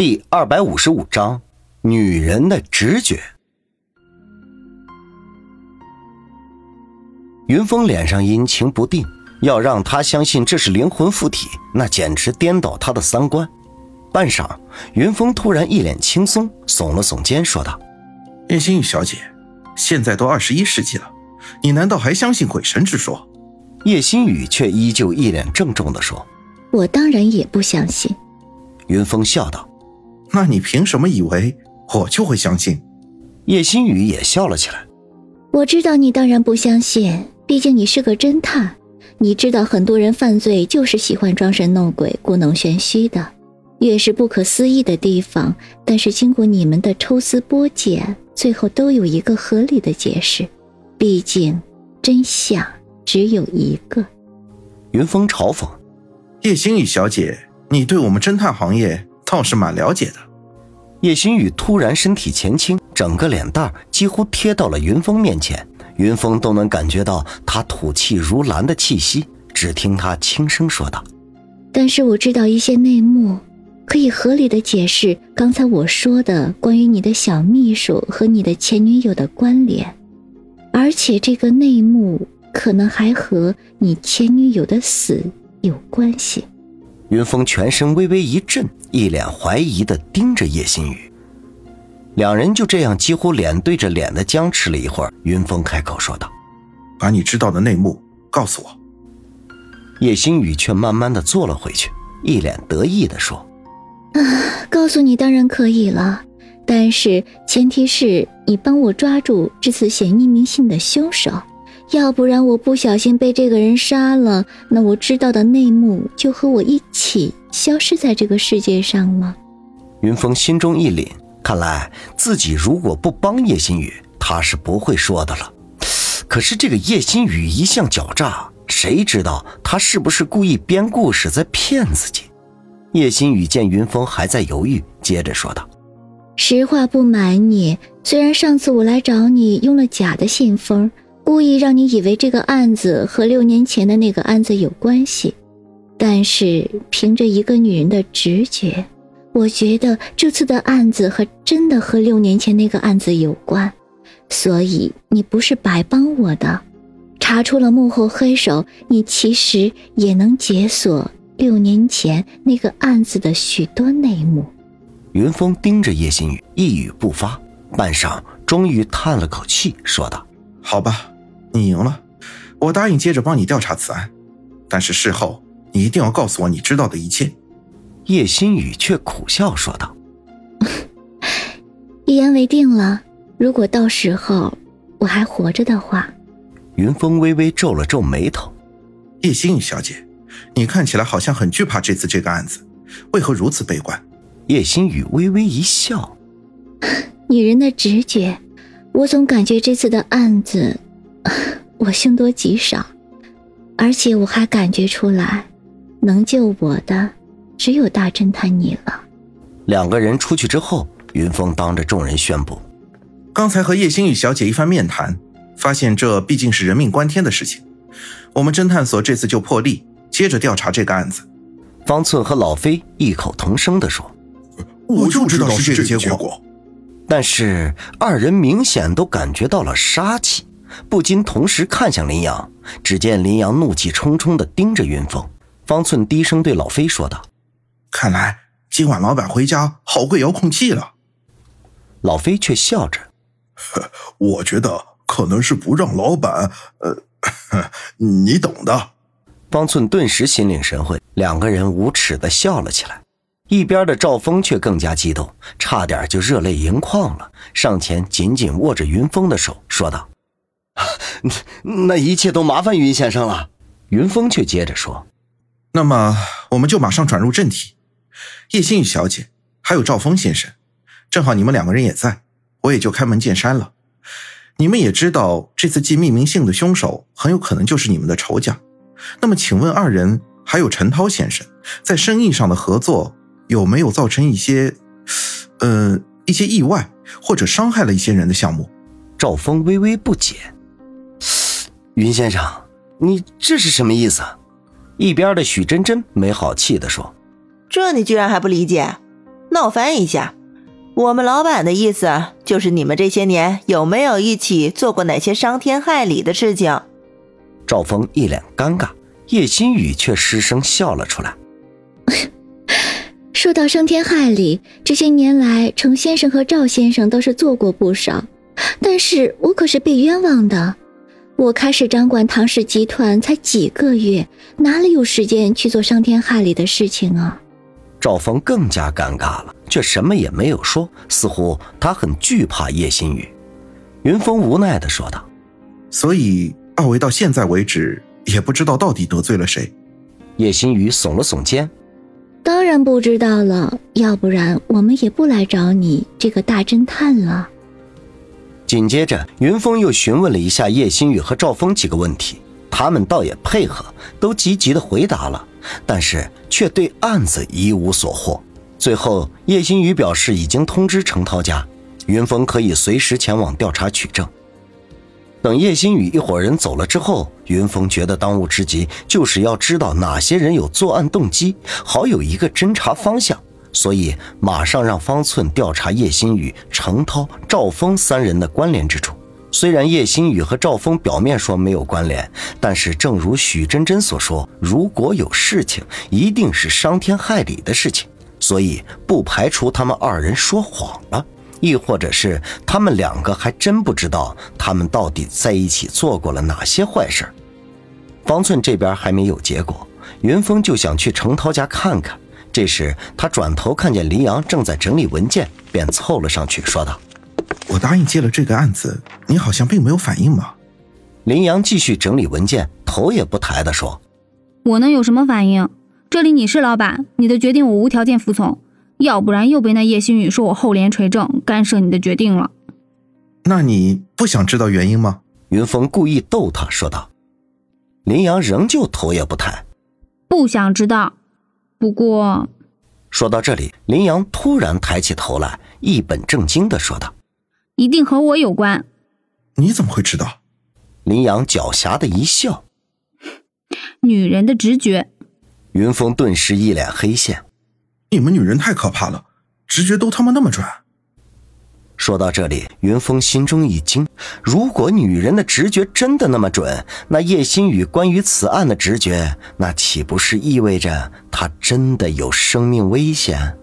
第二百五十五章：女人的直觉。云峰脸上阴晴不定，要让他相信这是灵魂附体，那简直颠倒他的三观。半晌，云峰突然一脸轻松，耸了耸肩，说道：“叶心雨小姐，现在都二十一世纪了，你难道还相信鬼神之说？”叶心雨却依旧一脸郑重地说：“我当然也不相信。”云峰笑道。那你凭什么以为我就会相信？叶星宇也笑了起来。我知道你当然不相信，毕竟你是个侦探。你知道很多人犯罪就是喜欢装神弄鬼、故弄玄虚的，越是不可思议的地方，但是经过你们的抽丝剥茧，最后都有一个合理的解释。毕竟真相只有一个。云峰嘲讽：“叶星宇小姐，你对我们侦探行业……”倒是蛮了解的。叶新宇突然身体前倾，整个脸蛋几乎贴到了云峰面前，云峰都能感觉到他吐气如兰的气息。只听他轻声说道：“但是我知道一些内幕，可以合理的解释刚才我说的关于你的小秘书和你的前女友的关联，而且这个内幕可能还和你前女友的死有关系。”云峰全身微微一震，一脸怀疑的盯着叶新宇。两人就这样几乎脸对着脸的僵持了一会儿。云峰开口说道：“把你知道的内幕告诉我。”叶新宇却慢慢的坐了回去，一脸得意的说：“啊，告诉你当然可以了，但是前提是你帮我抓住这次写匿名信的凶手。”要不然我不小心被这个人杀了，那我知道的内幕就和我一起消失在这个世界上吗。云峰心中一凛，看来自己如果不帮叶心雨，他是不会说的了。可是这个叶心雨一向狡诈，谁知道他是不是故意编故事在骗自己？叶心雨见云峰还在犹豫，接着说道：“实话不瞒你，虽然上次我来找你用了假的信封。”故意让你以为这个案子和六年前的那个案子有关系，但是凭着一个女人的直觉，我觉得这次的案子和真的和六年前那个案子有关，所以你不是白帮我的，查出了幕后黑手，你其实也能解锁六年前那个案子的许多内幕。云峰盯着叶心雨，一语不发，半晌，终于叹了口气，说道。好吧，你赢了，我答应接着帮你调查此案，但是事后你一定要告诉我你知道的一切。叶心雨却苦笑说道：“ 一言为定了。如果到时候我还活着的话。”云峰微微皱了皱眉头：“叶心雨小姐，你看起来好像很惧怕这次这个案子，为何如此悲观？”叶心雨微微一笑：“ 女人的直觉。”我总感觉这次的案子，我凶多吉少，而且我还感觉出来，能救我的只有大侦探你了。两个人出去之后，云峰当着众人宣布：“刚才和叶星宇小姐一番面谈，发现这毕竟是人命关天的事情，我们侦探所这次就破例，接着调查这个案子。”方寸和老飞异口同声地说：“我就知道是这个结果。”但是二人明显都感觉到了杀气，不禁同时看向林阳。只见林阳怒气冲冲地盯着云峰。方寸低声对老飞说道：“看来今晚老板回家好贵遥控器了。”老飞却笑着：“我觉得可能是不让老板……呃，你懂的。”方寸顿时心领神会，两个人无耻的笑了起来。一边的赵峰却更加激动，差点就热泪盈眶了，上前紧紧握着云峰的手，说道：“那一切都麻烦云先生了。”云峰却接着说：“那么我们就马上转入正题。叶心雨小姐，还有赵峰先生，正好你们两个人也在，我也就开门见山了。你们也知道，这次寄匿名信的凶手很有可能就是你们的仇家。那么，请问二人还有陈涛先生在生意上的合作？”有没有造成一些，呃，一些意外或者伤害了一些人的项目？赵峰微微不解。云先生，你这是什么意思？啊一边的许真真没好气的说：“这你居然还不理解？那我翻译一下，我们老板的意思就是你们这些年有没有一起做过哪些伤天害理的事情？赵峰一脸尴尬，叶新宇却失声笑了出来。说到伤天害理，这些年来，程先生和赵先生倒是做过不少，但是我可是被冤枉的。我开始掌管唐氏集团才几个月，哪里有时间去做伤天害理的事情啊？赵峰更加尴尬了，却什么也没有说，似乎他很惧怕叶新宇。云峰无奈的说道：“所以二位到现在为止也不知道到底得罪了谁。”叶新宇耸了耸肩。当然不知道了，要不然我们也不来找你这个大侦探了。紧接着，云峰又询问了一下叶新宇和赵峰几个问题，他们倒也配合，都积极的回答了，但是却对案子一无所获。最后，叶新宇表示已经通知程涛家，云峰可以随时前往调查取证。等叶新宇一伙人走了之后，云峰觉得当务之急就是要知道哪些人有作案动机，好有一个侦查方向，所以马上让方寸调查叶新宇、程涛、赵峰三人的关联之处。虽然叶新宇和赵峰表面说没有关联，但是正如许真真所说，如果有事情，一定是伤天害理的事情，所以不排除他们二人说谎了。亦或者是他们两个还真不知道他们到底在一起做过了哪些坏事。方寸这边还没有结果，云峰就想去程涛家看看。这时他转头看见林阳正在整理文件，便凑了上去，说道：“我答应接了这个案子，你好像并没有反应嘛。”林阳继续整理文件，头也不抬地说：“我能有什么反应？这里你是老板，你的决定我无条件服从。”要不然又被那叶星宇说我厚颜垂正，干涉你的决定了。那你不想知道原因吗？云峰故意逗他说道。林阳仍旧头也不抬，不想知道。不过，说到这里，林阳突然抬起头来，一本正经的说道：“一定和我有关。”你怎么会知道？林阳狡黠的一笑：“女人的直觉。”云峰顿时一脸黑线。你们女人太可怕了，直觉都他妈那么准。说到这里，云峰心中一惊。如果女人的直觉真的那么准，那叶心宇关于此案的直觉，那岂不是意味着她真的有生命危险？